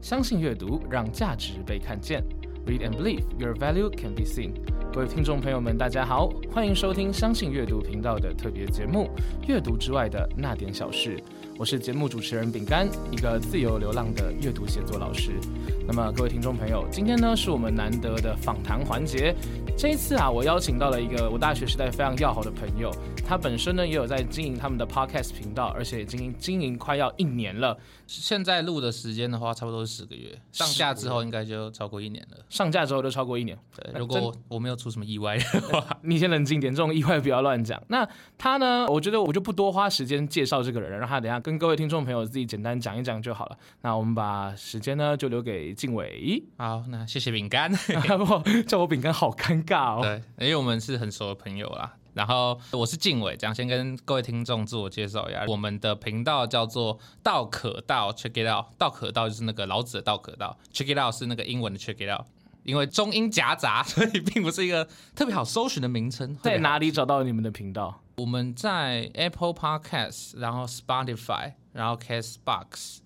相信阅读，让价值被看见。Read and believe your value can be seen。 各位听众朋友们，大家好，欢迎收听相信阅读频道的特别节目《阅读之外的那点小事》。我是节目主持人饼干，一个自由流浪的阅读写作老师。那么，各位听众朋友，今天呢是我们难得的访谈环节。这一次啊，我邀请到了一个我大学时代非常要好的朋友，他本身呢也有在经营他们的 podcast 频道，而且已经经营快要一年了。现在录的时间的话，差不多是十个月，上架之后应该就超过一年了。上架之后就超过一年。对，如果我没有出什么意外的话，你先冷静点，这种意外不要乱讲。那他呢？我觉得我就不多花时间介绍这个人，让他等下跟各位听众朋友自己简单讲一讲就好了。那我们把时间呢就留给静伟。好，那谢谢饼干，叫我饼干好尴尬哦。对，因为我们是很熟的朋友啦。然后我是静伟，这样先跟各位听众自我介绍一下，我们的频道叫做道可道，Check it out，道可道就是那个老子的道可道，Check it out 是那个英文的 Check it out，因为中英夹杂，所以并不是一个特别好搜寻的名称。在哪里找到你们的频道？我们在 Apple Podcast，然后 Spotify，然后 Castbox，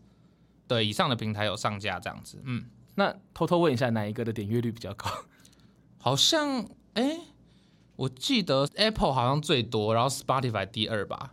对，以上的平台有上架这样子。嗯，那偷偷问一下，哪一个的点阅率比较高？好像，哎。我记得 Apple 好像最多，然后 Spotify 第二吧。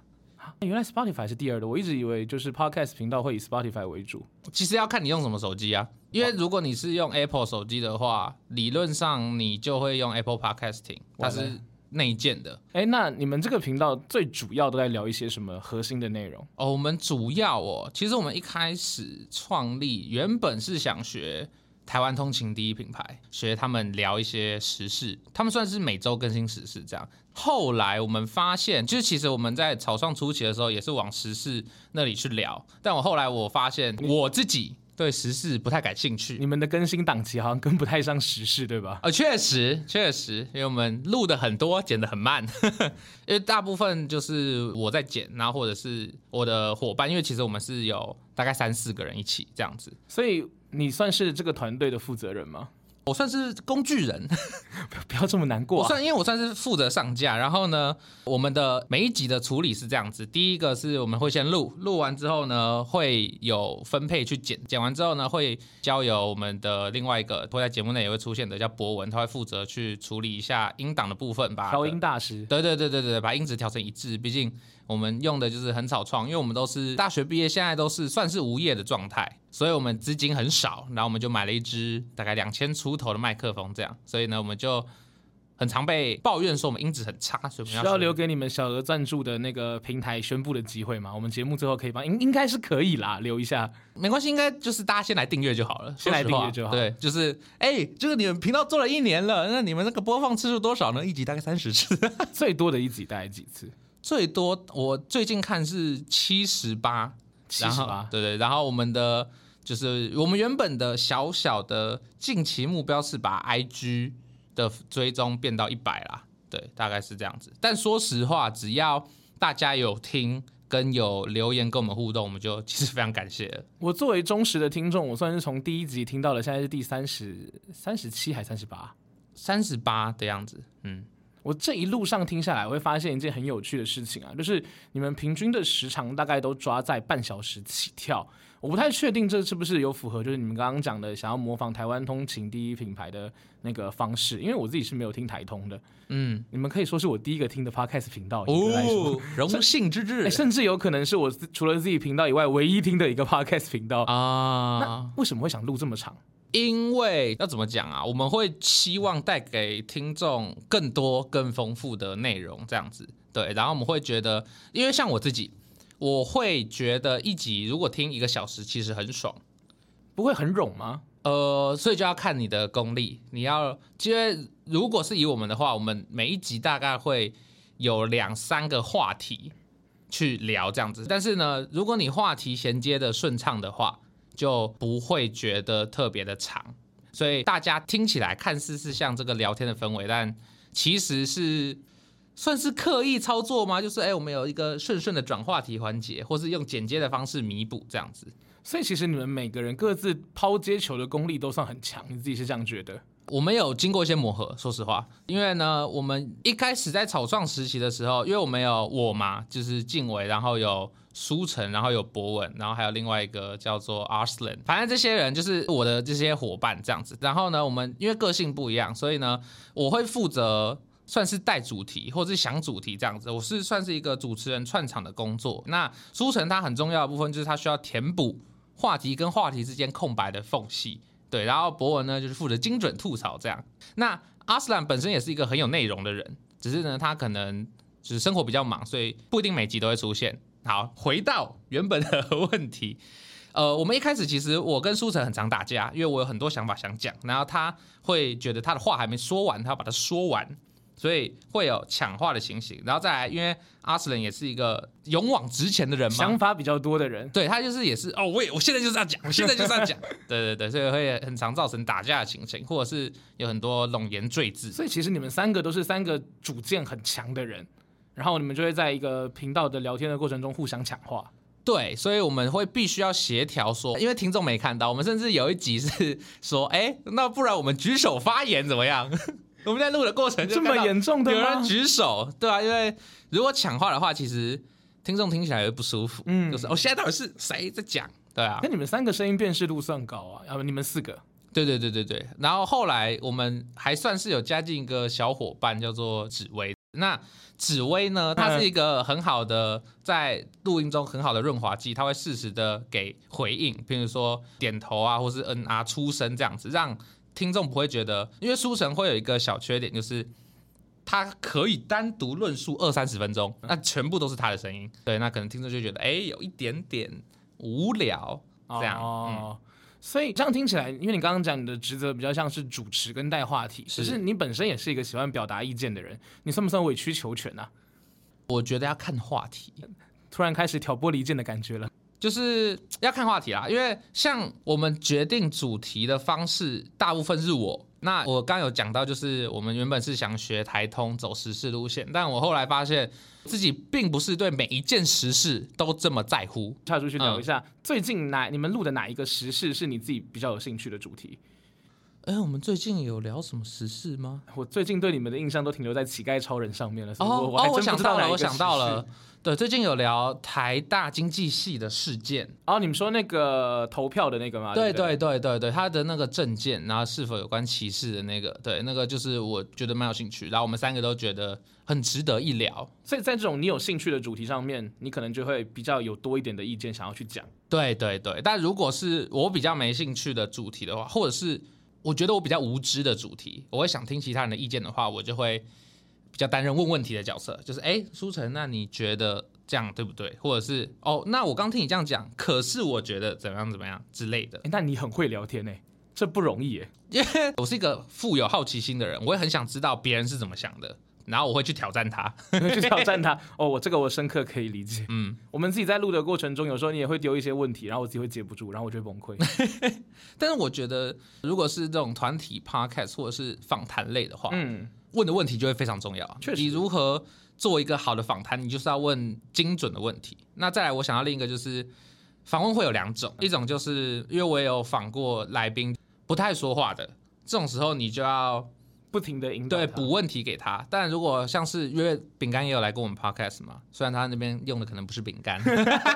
原来 Spotify 是第二的，我一直以为就是 Podcast 频道会以 Spotify 为主。其实要看你用什么手机啊，因为如果你是用 Apple 手机的话，理论上你就会用 Apple Podcasting，它是内建的。哎，那你们这个频道最主要都在聊一些什么核心的内容？哦，我们主要哦，其实我们一开始创立原本是想学。台湾通勤第一品牌，学他们聊一些时事，他们算是每周更新时事这样。后来我们发现，就是其实我们在草创初期的时候，也是往时事那里去聊。但我后来我发现，我自己对时事不太感兴趣。你们的更新档期好像跟不太上时事，对吧？呃，确实，确实，因为我们录的很多，剪的很慢，因为大部分就是我在剪，然后或者是我的伙伴，因为其实我们是有大概三四个人一起这样子，所以。你算是这个团队的负责人吗？我算是工具人，不要这么难过。我算，因为我算是负责上架。然后呢，我们的每一集的处理是这样子：第一个是我们会先录，录完之后呢，会有分配去剪，剪完之后呢，会交由我们的另外一个会在节目内也会出现的叫博文，他会负责去处理一下音档的部分吧。调音大师。对对对对对，把音质调成一致。毕竟。我们用的就是很草创，因为我们都是大学毕业，现在都是算是无业的状态，所以我们资金很少，然后我们就买了一支大概两千出头的麦克风，这样，所以呢，我们就很常被抱怨说我们音质很差，所以需要留给你们小额赞助的那个平台宣布的机会吗？我们节目最后可以帮，应应该是可以啦，留一下，没关系，应该就是大家先来订阅就好了，先来订阅就好，对，就是哎，就是你们频道做了一年了，那你们那个播放次数多少呢？一集大概三十次，最多的一集大概几次？最多我最近看是七十八，七十八，对对。然后我们的就是我们原本的小小的近期目标是把 IG 的追踪变到一百啦，对，大概是这样子。但说实话，只要大家有听跟有留言跟我们互动，我们就其实非常感谢。我作为忠实的听众，我算是从第一集听到了，现在是第三十三十七还三十八，三十八的样子，嗯。我这一路上听下来，我会发现一件很有趣的事情啊，就是你们平均的时长大概都抓在半小时起跳。我不太确定这是不是有符合，就是你们刚刚讲的想要模仿台湾通勤第一品牌的那个方式，因为我自己是没有听台通的。嗯，你们可以说是我第一个听的 podcast 频道。哦，荣幸之至，甚至有可能是我除了自己频道以外唯一听的一个 podcast 频道啊。那为什么会想录这么长？因为要怎么讲啊？我们会希望带给听众更多、更丰富的内容，这样子对。然后我们会觉得，因为像我自己，我会觉得一集如果听一个小时，其实很爽，不会很冗吗？呃，所以就要看你的功力。你要，因为如果是以我们的话，我们每一集大概会有两三个话题去聊这样子。但是呢，如果你话题衔接的顺畅的话，就不会觉得特别的长，所以大家听起来看似是像这个聊天的氛围，但其实是算是刻意操作吗？就是哎，我们有一个顺顺的转话题环节，或是用剪接的方式弥补这样子。所以其实你们每个人各自抛接球的功力都算很强，你自己是这样觉得？我们有经过一些磨合，说实话，因为呢，我们一开始在草创时期的时候，因为我们有我嘛，就是静伟，然后有舒晨，然后有博文，然后还有另外一个叫做 Arslan，反正这些人就是我的这些伙伴这样子。然后呢，我们因为个性不一样，所以呢，我会负责算是带主题或者是想主题这样子。我是算是一个主持人串场的工作。那舒晨他很重要的部分就是他需要填补话题跟话题之间空白的缝隙，对。然后博文呢就是负责精准吐槽这样。那阿斯兰本身也是一个很有内容的人，只是呢他可能就是生活比较忙，所以不一定每集都会出现。好，回到原本的 问题，呃，我们一开始其实我跟舒晨很常打架，因为我有很多想法想讲，然后他会觉得他的话还没说完，他要把它说完，所以会有抢话的情形。然后再来，因为阿斯人也是一个勇往直前的人嘛，想法比较多的人，对他就是也是哦，我也我现在就是要讲，我现在就是要讲，对对对，所以会很常造成打架的情形，或者是有很多冗言赘字。所以其实你们三个都是三个主见很强的人。然后你们就会在一个频道的聊天的过程中互相抢话，对，所以我们会必须要协调说，因为听众没看到，我们甚至有一集是说，哎，那不然我们举手发言怎么样？我们在录的过程这么严重的有人举手，对啊，因为如果抢话的话，其实听众听起来会不舒服，嗯，就是哦，现在到底是谁在讲？对啊，那你们三个声音辨识度算高啊，要不你们四个？对对对对对，然后后来我们还算是有加进一个小伙伴，叫做紫薇。那紫薇呢？它是一个很好的在录音中很好的润滑剂，它会适时的给回应，比如说点头啊，或是嗯啊出声这样子，让听众不会觉得。因为书神会有一个小缺点，就是他可以单独论述二三十分钟，那全部都是他的声音。对，那可能听众就觉得哎，有一点点无聊这样。哦。所以这样听起来，因为你刚刚讲你的职责比较像是主持跟带话题，可是你本身也是一个喜欢表达意见的人，你算不算委曲求全呢？我觉得要看话题，突然开始挑拨离间的感觉了，就是要看话题啦。因为像我们决定主题的方式，大部分是我。那我刚有讲到，就是我们原本是想学台通走时事路线，但我后来发现自己并不是对每一件时事都这么在乎。跳出去聊一下，最近哪你们录的哪一个时事是你自己比较有兴趣的主题？哎，我们最近有聊什么时事吗？我最近对你们的印象都停留在乞丐超人上面了。哦哦，我想到了，我想到了。对，最近有聊台大经济系的事件。哦，你们说那个投票的那个吗？对对对对对，他的那个证件，然后是否有关歧视的那个？对，那个就是我觉得蛮有兴趣。然后我们三个都觉得很值得一聊。所以在这种你有兴趣的主题上面，你可能就会比较有多一点的意见想要去讲。对对对，但如果是我比较没兴趣的主题的话，或者是我觉得我比较无知的主题，我会想听其他人的意见的话，我就会比较担任问问题的角色，就是哎，舒晨，那你觉得这样对不对？或者是哦，那我刚听你这样讲，可是我觉得怎么样怎么样之类的。那你很会聊天呢，这不容易耶，因 为我是一个富有好奇心的人，我也很想知道别人是怎么想的。然后我会去挑战他，去挑战他。哦，我这个我深刻可以理解。嗯，我们自己在录的过程中，有时候你也会丢一些问题，然后我自己会接不住，然后我就会崩溃。但是我觉得，如果是这种团体 podcast 或者是访谈类的话，嗯，问的问题就会非常重要。确实，你如何做一个好的访谈，你就是要问精准的问题。那再来，我想要另一个就是访问会有两种，一种就是因为我也有访过来宾不太说话的，这种时候你就要。不停的引导，对补问题给他。但如果像是因为饼干也有来跟我们 podcast 嘛，虽然他那边用的可能不是饼干，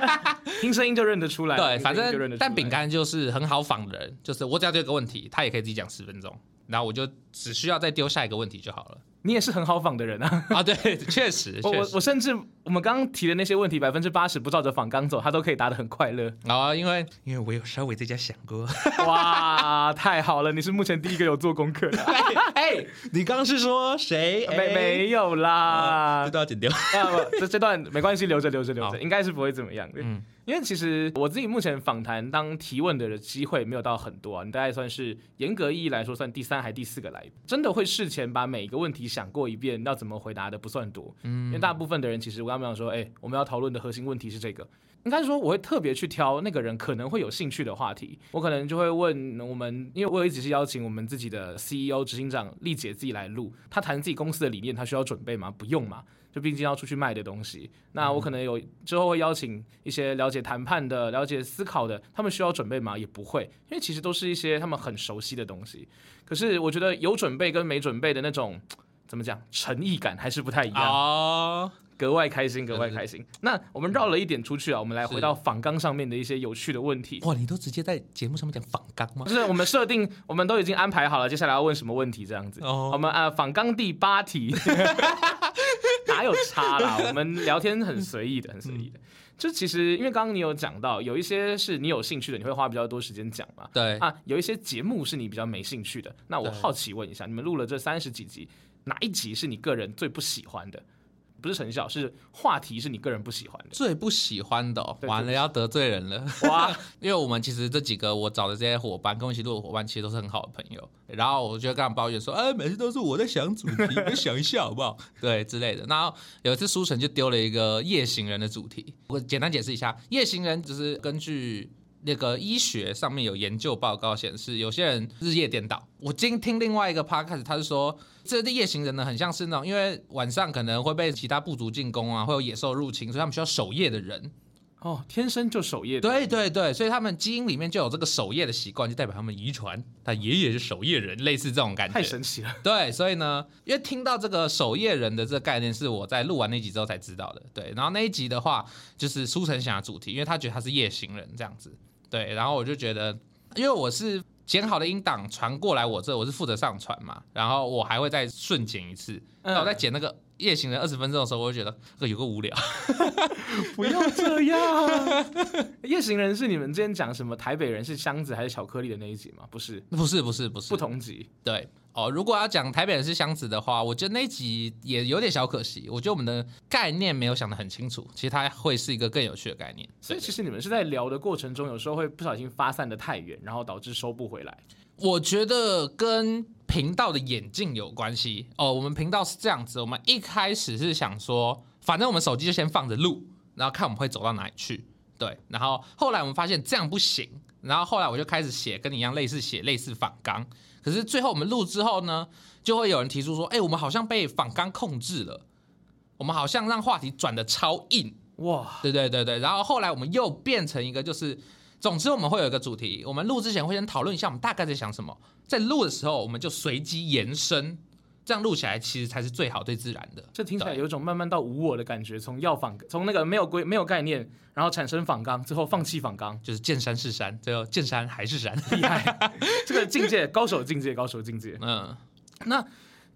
听声音就认得出来。对，反正但饼干就是很好仿的人，就是我只要丢一个问题，他也可以自己讲十分钟，然后我就只需要再丢下一个问题就好了。你也是很好仿的人啊！啊，对，确实，我我甚至我们刚刚提的那些问题，百分之八十不照着仿纲走，他都可以答得很快乐。啊，因为因为我有稍微在家想过。哇，太好了！你是目前第一个有做功课的。哎，你刚刚是说谁？没没有啦，这段剪掉。啊不，这这段没关系，留着留着留着，应该是不会怎么样。嗯。因为其实我自己目前访谈当提问的机会没有到很多啊，你大概算是严格意义来说算第三还第四个来，真的会事前把每一个问题想过一遍，要怎么回答的不算多。嗯，因为大部分的人其实我刚刚讲说，哎，我们要讨论的核心问题是这个，应该说我会特别去挑那个人可能会有兴趣的话题，我可能就会问我们，因为我有一直是邀请我们自己的 CEO 执行长丽姐自己来录，她谈自己公司的理念，她需要准备吗？不用嘛。就毕竟要出去卖的东西，那我可能有之后会邀请一些了解谈判的、了解思考的，他们需要准备吗？也不会，因为其实都是一些他们很熟悉的东西。可是我觉得有准备跟没准备的那种怎么讲诚意感还是不太一样，哦，格外开心，格外开心。那我们绕了一点出去啊，我们来回到仿纲上面的一些有趣的问题。哇，你都直接在节目上面讲仿纲吗就？是我们设定，我们都已经安排好了，接下来要问什么问题这样子。哦我们啊，仿纲第八题，哪有差啦？我们聊天很随意的，很随意的。就其实因为刚刚你有讲到，有一些是你有兴趣的，你会花比较多时间讲嘛。对，啊，有一些节目是你比较没兴趣的。那我好奇问一下，你们录了这三十几集，哪一集是你个人最不喜欢的？不是成效，是话题是你个人不喜欢的。最不喜欢的、哦，对完了要得罪人了。哇，因为我们其实这几个我找的这些伙伴，跟我一起录的伙伴，其实都是很好的朋友。然后我就跟他们抱怨说：“哎，每次都是我在想主题，你们想一下好不好？” 对之类的。然后有一次书城就丢了一个夜行人的主题，我简单解释一下，夜行人只是根据。那个医学上面有研究报告显示，有些人日夜颠倒。我今听另外一个 podcast，他是说，这夜行人呢，很像是那种，因为晚上可能会被其他部族进攻啊，会有野兽入侵，所以他们需要守夜的人。哦，天生就守夜的。对对对，所以他们基因里面就有这个守夜的习惯，就代表他们遗传，他爷爷是守夜人，类似这种感觉。太神奇了。对，所以呢，因为听到这个守夜人的这个概念，是我在录完那集之后才知道的。对，然后那一集的话，就是苏晨想的主题，因为他觉得他是夜行人这样子。对，然后我就觉得，因为我是剪好的音档传过来我这，我是负责上传嘛，然后我还会再顺剪一次。嗯那我再剪那个夜行人二十分钟的时候，我就觉得这有个无聊。不要这样。夜行人是你们之前讲什么台北人是箱子还是巧克力的那一集吗？不是，不是不是不是不同集。对哦，如果要讲台北人是箱子的话，我觉得那一集也有点小可惜。我觉得我们的概念没有想得很清楚，其实它会是一个更有趣的概念。所以其实你们是在聊的过程中，有时候会不小心发散的太远，然后导致收不回来。我觉得跟频道的演进有关系哦。我们频道是这样子，我们一开始是想说，反正我们手机就先放着录，然后看我们会走到哪里去。对，然后后来我们发现这样不行，然后后来我就开始写跟你一样类似写类似仿纲，可是最后我们录之后呢，就会有人提出说，哎、我们好像被仿纲控制了，我们好像让话题转的超硬。哇，对对对对，然后后来我们又变成一个，就是总之我们会有一个主题，我们录之前会先讨论一下我们大概在想什么，在录的时候我们就随机延伸，这样录起来其实才是最好最自然的。这听起来有一种慢慢到无我的感觉，从要仿，从那个没有规没有概念，然后产生仿纲，最后放弃仿纲，就是见山是山，最后见山还是山。厉害！这个境界，高手境界，高手境界。嗯，那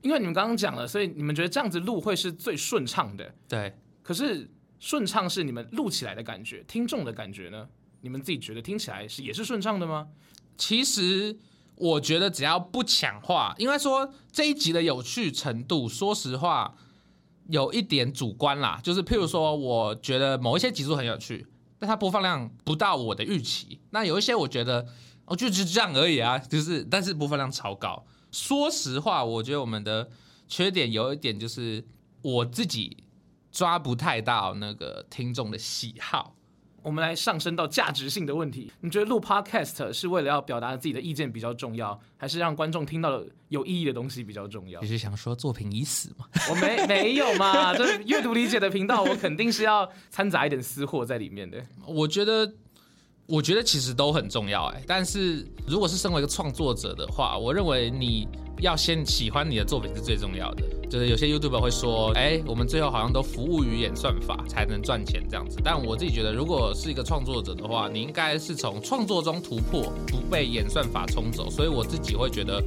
因为你们刚刚讲了，所以你们觉得这样子录会是最顺畅的。对，可是顺畅是你们录起来的感觉，听众的感觉呢？你们自己觉得听起来是也是顺畅的吗？其实我觉得只要不抢话，应该说这一集的有趣程度，说实话有一点主观啦。就是譬如说，我觉得某一些集数很有趣，但它播放量不到我的预期。那有一些我觉得，我就就这样而已啊，就是但是播放量超高。说实话，我觉得我们的缺点有一点就是我自己抓不太到那个听众的喜好。我们来上升到价值性的问题，你觉得录 podcast 是为了要表达自己的意见比较重要，还是让观众听到有意义的东西比较重要你？是想说作品已死吗？我没没有嘛，这是阅读理解的频道，我肯定是要掺杂一点私货在里面的。我觉得，我觉得其实都很重要哎。但是如果是身为一个创作者的话，我认为你要先喜欢你的作品是最重要的。就是有些 YouTuber 会说，哎，我们最后好像都服务于演算法才能赚钱这样子。但我自己觉得，如果是一个创作者的话，你应该是从创作中突破，不被演算法冲走。所以我自己会觉得，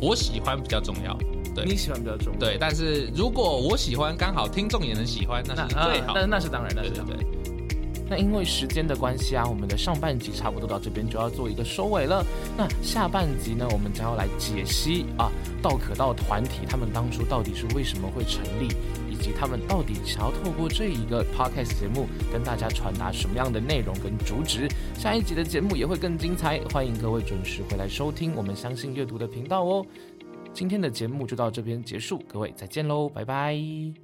我喜欢比较重要。对你喜欢比较重要。对，但是如果我喜欢，刚好听众也能喜欢，那那是最好的。那那是当然，那是当然。对对对。那因为时间的关系啊，我们的上半集差不多到这边就要做一个收尾了。那下半集呢，我们将要来解析啊，道可道团体他们当初到底是为什么会成立，以及他们到底想要透过这一个 podcast 节目跟大家传达什么样的内容跟主旨。下一集的节目也会更精彩，欢迎各位准时回来收听我们相信阅读的频道哦。今天的节目就到这边结束，各位再见喽，拜拜。